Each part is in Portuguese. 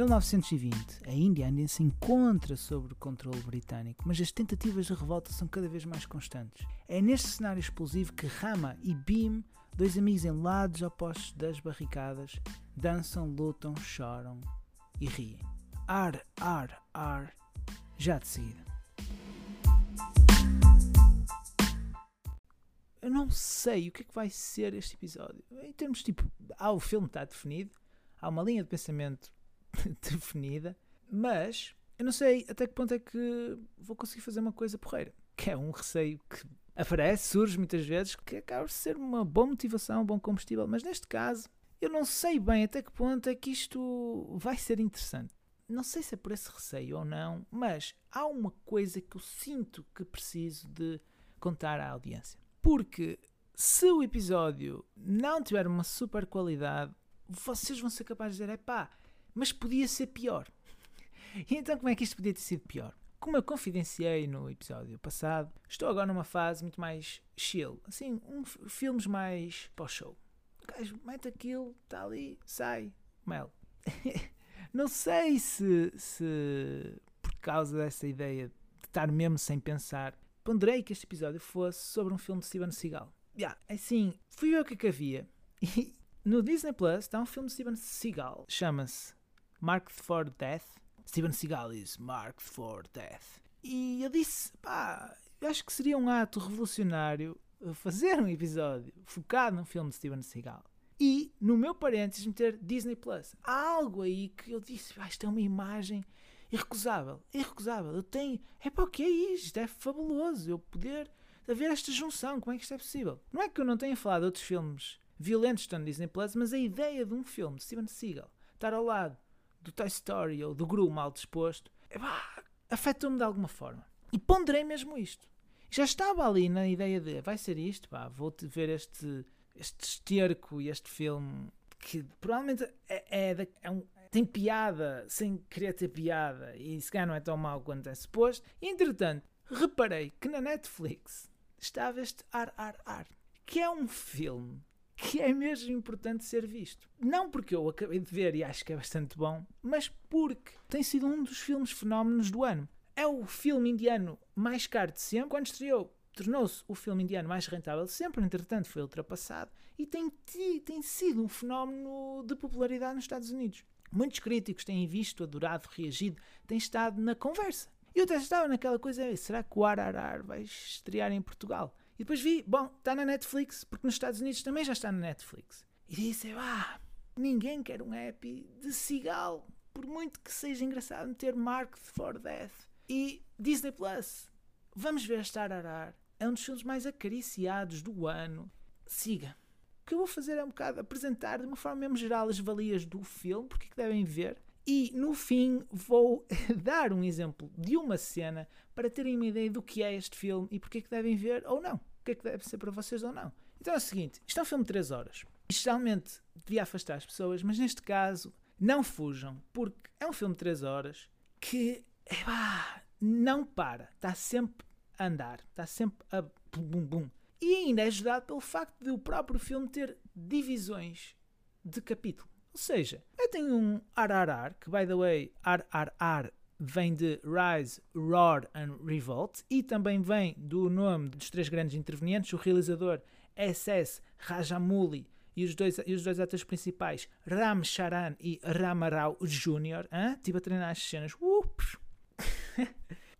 1920, a Índia ainda se encontra sob o controle britânico, mas as tentativas de revolta são cada vez mais constantes. É neste cenário explosivo que Rama e Bhim, dois amigos em lados opostos das barricadas, dançam, lutam, choram e riem. Ar, ar, ar, já de seguida. Eu não sei o que é que vai ser este episódio. Em termos tipo, ah, o filme está definido, há uma linha de pensamento definida, mas eu não sei até que ponto é que vou conseguir fazer uma coisa porreira. Que é um receio que aparece, surge muitas vezes, que acaba de ser uma boa motivação, um bom combustível, mas neste caso eu não sei bem até que ponto é que isto vai ser interessante. Não sei se é por esse receio ou não, mas há uma coisa que eu sinto que preciso de contar à audiência. Porque se o episódio não tiver uma super qualidade, vocês vão ser capazes de dizer: é pá, mas podia ser pior. E então, como é que isto podia ter sido pior? Como eu confidenciei no episódio passado, estou agora numa fase muito mais chill, assim, um, filmes mais pós-show. O gajo mete aquilo, está ali, sai, mel. Não sei se, se por causa dessa ideia de estar mesmo sem pensar, ponderei que este episódio fosse sobre um filme de Steven Seagal. Yeah, assim, fui o que, é que havia. E no Disney Plus está um filme de Steven Seagal, chama-se Marked for Death. Steven Seagal is Marked for Death. E eu disse, pá, eu acho que seria um ato revolucionário fazer um episódio focado num filme de Steven Seagal. E no meu parênteses meter Disney Plus. Há algo aí que eu disse, ah, isto é uma imagem irrecusável. Irrecusável. Eu tenho. É para o que é isto? Isto é fabuloso. Eu poder haver esta junção. Como é que isto é possível? Não é que eu não tenha falado de outros filmes violentos que estão no Disney Plus, mas a ideia de um filme de Steven Seagal estar ao lado do Toy Story ou do Gru mal disposto, afetou-me de alguma forma. E ponderei mesmo isto. Já estava ali na ideia de vai ser isto, pá, vou ver este, este esterco e este filme que provavelmente é, é, é um, tem piada sem querer ter piada e se calhar não é tão mau quanto é suposto. E, entretanto, reparei que na Netflix estava este Ar Ar Ar, que é um filme que é mesmo importante ser visto. Não porque eu acabei de ver e acho que é bastante bom, mas porque tem sido um dos filmes fenómenos do ano. É o filme indiano mais caro de sempre. Quando estreou, tornou-se o filme indiano mais rentável de sempre, entretanto foi ultrapassado e tem, tem sido um fenómeno de popularidade nos Estados Unidos. Muitos críticos têm visto, adorado, reagido, têm estado na conversa. Eu até estava naquela coisa, será que o Ararar vai estrear em Portugal? E depois vi, bom, está na Netflix, porque nos Estados Unidos também já está na Netflix. E disse, ah, ninguém quer um app de Seagal, por muito que seja engraçado meter Marked for Death. E Disney Plus, vamos ver este Ararar. É um dos filmes mais acariciados do ano. Siga. O que eu vou fazer é um bocado apresentar de uma forma mesmo geral as valias do filme, porque é que devem ver. E no fim vou dar um exemplo de uma cena para terem uma ideia do que é este filme e porque é que devem ver ou não o que é que deve ser para vocês ou não. Então é o seguinte: isto é um filme de 3 horas. Isto realmente devia afastar as pessoas, mas neste caso, não fujam, porque é um filme de 3 horas que epá, não para, está sempre a andar, está sempre a bum bum. E ainda é ajudado pelo facto de o próprio filme ter divisões de capítulo. Ou seja, eu tenho um RRR, que by the way, RRR vem de Rise, Roar and Revolt e também vem do nome dos três grandes intervenientes, o realizador SS Rajamouli e os dois, e os dois atores principais, Ram Charan e Ramarao Jr. Hein? Estive a treinar as cenas. Ups.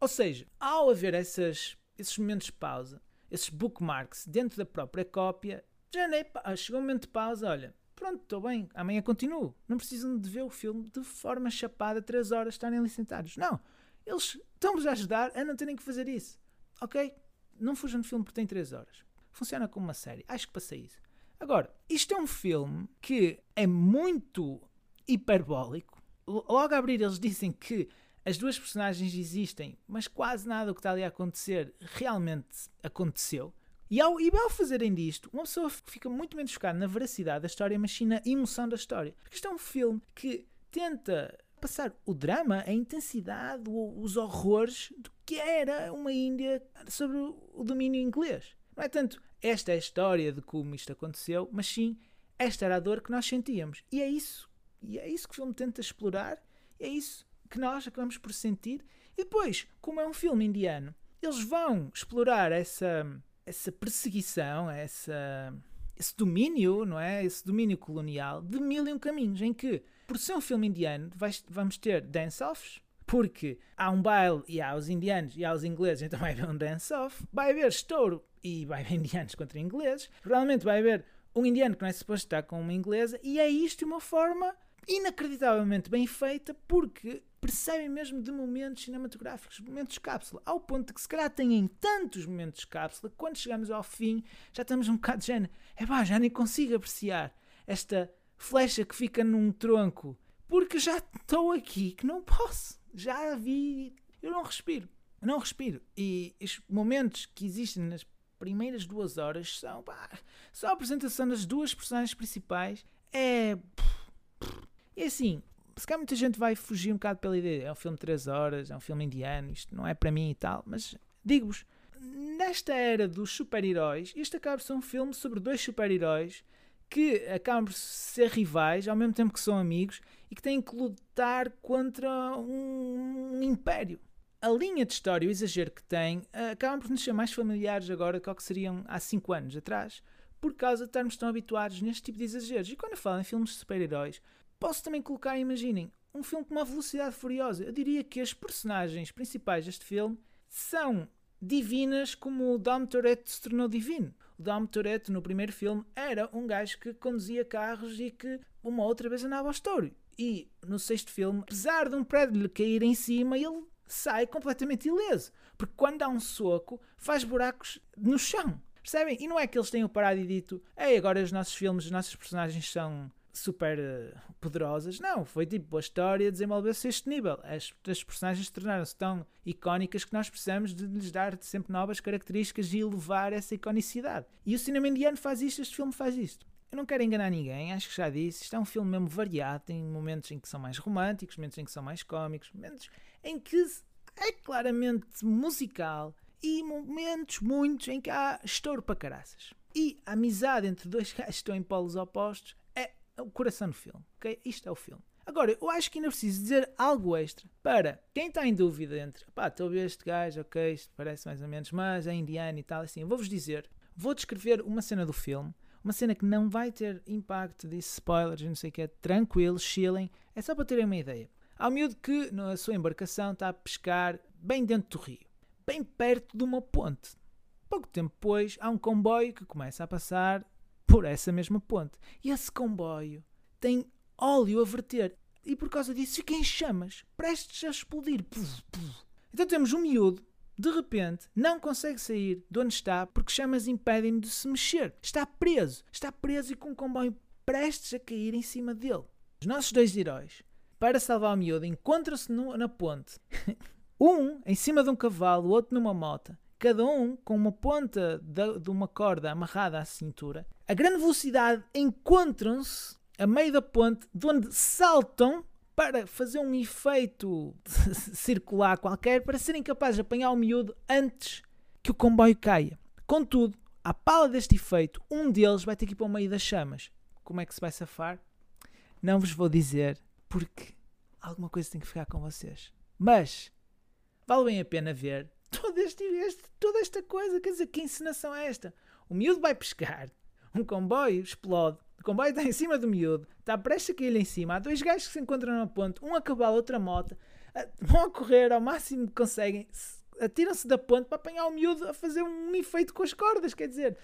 Ou seja, ao haver essas, esses momentos de pausa, esses bookmarks dentro da própria cópia, já nem, chegou um momento de pausa, olha, pronto, estou bem, amanhã continuo. Não precisam de ver o filme de forma chapada, 3 horas, estarem ali sentados. Não, eles estão-vos a ajudar a não terem que fazer isso. Ok? Não fujam de filme porque tem 3 horas. Funciona como uma série. Acho que passei isso. Agora, isto é um filme que é muito hiperbólico. Logo a abrir, eles dizem que as duas personagens existem, mas quase nada do que está ali a acontecer realmente aconteceu. E ao, e ao fazerem disto, uma pessoa fica muito menos focada na veracidade da história, mas sim na emoção da história. Porque isto é um filme que tenta passar o drama, a intensidade, os horrores do que era uma Índia sobre o domínio inglês. Não é tanto esta é a história de como isto aconteceu, mas sim esta era a dor que nós sentíamos. E é isso. E é isso que o filme tenta explorar é isso que nós acabamos por sentir. E depois, como é um filme indiano, eles vão explorar essa, essa perseguição, essa, esse domínio, não é? Esse domínio colonial de mil e um caminhos, em que, por ser um filme indiano, vais, vamos ter dance-offs, porque há um baile e há os indianos e há os ingleses, então vai haver um dance-off, vai haver estouro e vai haver indianos contra ingleses, provavelmente vai haver um indiano que não é suposto estar com uma inglesa, e é isto uma forma inacreditavelmente bem feita, porque percebem mesmo de momentos cinematográficos, momentos cápsula, ao ponto de que se calhar têm tantos momentos cápsula, quando chegamos ao fim já estamos um bocado de género, é pá, já nem consigo apreciar esta flecha que fica num tronco, porque já estou aqui que não posso, já vi, eu não respiro, não respiro, e os momentos que existem nas primeiras duas horas são, pá, só a apresentação das duas personagens principais é... E assim, se calhar muita gente vai fugir um bocado pela ideia. É um filme de 3 horas, é um filme indiano, isto não é para mim e tal, mas digo-vos, nesta era dos super-heróis, isto acaba por ser um filme sobre dois super-heróis que acabam por ser rivais ao mesmo tempo que são amigos e que têm que lutar contra um, um império. A linha de história o exagero que tem uh, acabam por nos ser mais familiares agora do que seriam há 5 anos atrás, por causa de estarmos tão habituados neste tipo de exageros. E quando eu falo em filmes de super-heróis, Posso também colocar, imaginem, um filme com uma velocidade furiosa. Eu diria que as personagens principais deste filme são divinas como o Dom Toretto se tornou divino. O Dom Toretto, no primeiro filme, era um gajo que conduzia carros e que uma outra vez andava ao estouro. E no sexto filme, apesar de um prédio lhe cair em cima, ele sai completamente ileso. Porque quando dá um soco, faz buracos no chão. Percebem? E não é que eles tenham parado e dito: Ei, agora os nossos filmes, os nossos personagens são super uh, poderosas. Não, foi tipo a história desenvolveu-se a este nível. As, as personagens tornaram-se tão icónicas que nós precisamos de lhes dar sempre novas características e elevar essa iconicidade. E o cinema indiano faz isto, este filme faz isto. Eu não quero enganar ninguém, acho que já disse. Isto é um filme mesmo variado. Tem momentos em que são mais românticos, momentos em que são mais cómicos, momentos em que é claramente musical e momentos muitos em que há estouro para caraças. E a amizade entre dois gajos que estão em polos opostos o coração do filme. ok? Isto é o filme. Agora, eu acho que ainda preciso dizer algo extra para quem está em dúvida entre pá, estou a ver este gajo, ok, isto parece mais ou menos, mas é indiano e tal, assim, vou-vos dizer, vou descrever uma cena do filme, uma cena que não vai ter impacto de spoilers, não sei o que é, tranquilo, chilling, é só para terem uma ideia. Há um miúdo que na sua embarcação está a pescar bem dentro do rio, bem perto de uma ponte. Pouco tempo depois, há um comboio que começa a passar por essa mesma ponte. E esse comboio tem óleo a verter. E por causa disso fica em chamas, prestes a explodir. Puf, puf. Então temos um miúdo, de repente, não consegue sair de onde está porque chamas impedem de se mexer. Está preso. Está preso e com o comboio prestes a cair em cima dele. Os nossos dois heróis, para salvar o miúdo, encontram-se na ponte. um em cima de um cavalo, o outro numa moto cada um com uma ponta de, de uma corda amarrada à cintura. A grande velocidade encontram-se a meio da ponte, de onde saltam para fazer um efeito circular qualquer para serem capazes de apanhar o miúdo antes que o comboio caia. Contudo, à pala deste efeito, um deles vai ter que ir para o meio das chamas. Como é que se vai safar? Não vos vou dizer, porque alguma coisa tem que ficar com vocês. Mas vale bem a pena ver todo este, este, toda esta coisa. Quer dizer, que encenação é esta? O miúdo vai pescar, um comboio explode, o comboio está em cima do miúdo, está prestes a cair em cima. Há dois gajos que se encontram na ponte, um a cavalo, outra moto, vão a correr ao máximo que conseguem, atiram-se da ponte para apanhar o miúdo a fazer um efeito com as cordas. Quer dizer,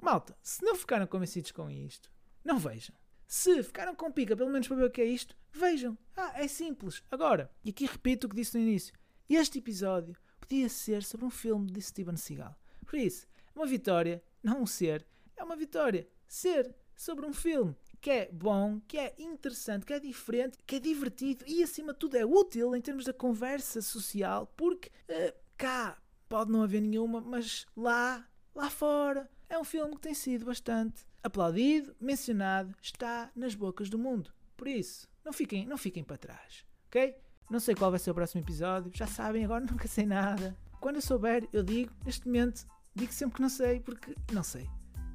malta, se não ficaram convencidos com isto, não vejam. Se ficaram com pica, pelo menos para ver o que é isto, vejam. Ah, é simples. Agora, e aqui repito o que disse no início este episódio podia ser sobre um filme de Steven Seagal. Por isso, uma vitória, não um ser, é uma vitória. Ser sobre um filme que é bom, que é interessante, que é diferente, que é divertido e, acima de tudo, é útil em termos da conversa social, porque uh, cá pode não haver nenhuma, mas lá, lá fora, é um filme que tem sido bastante aplaudido, mencionado, está nas bocas do mundo. Por isso, não fiquem, não fiquem para trás, ok? Não sei qual vai ser o próximo episódio. Já sabem, agora nunca sei nada. Quando eu souber, eu digo. Neste momento, digo sempre que não sei, porque não sei.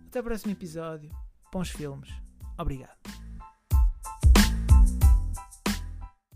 Até o próximo episódio. Bons filmes. Obrigado.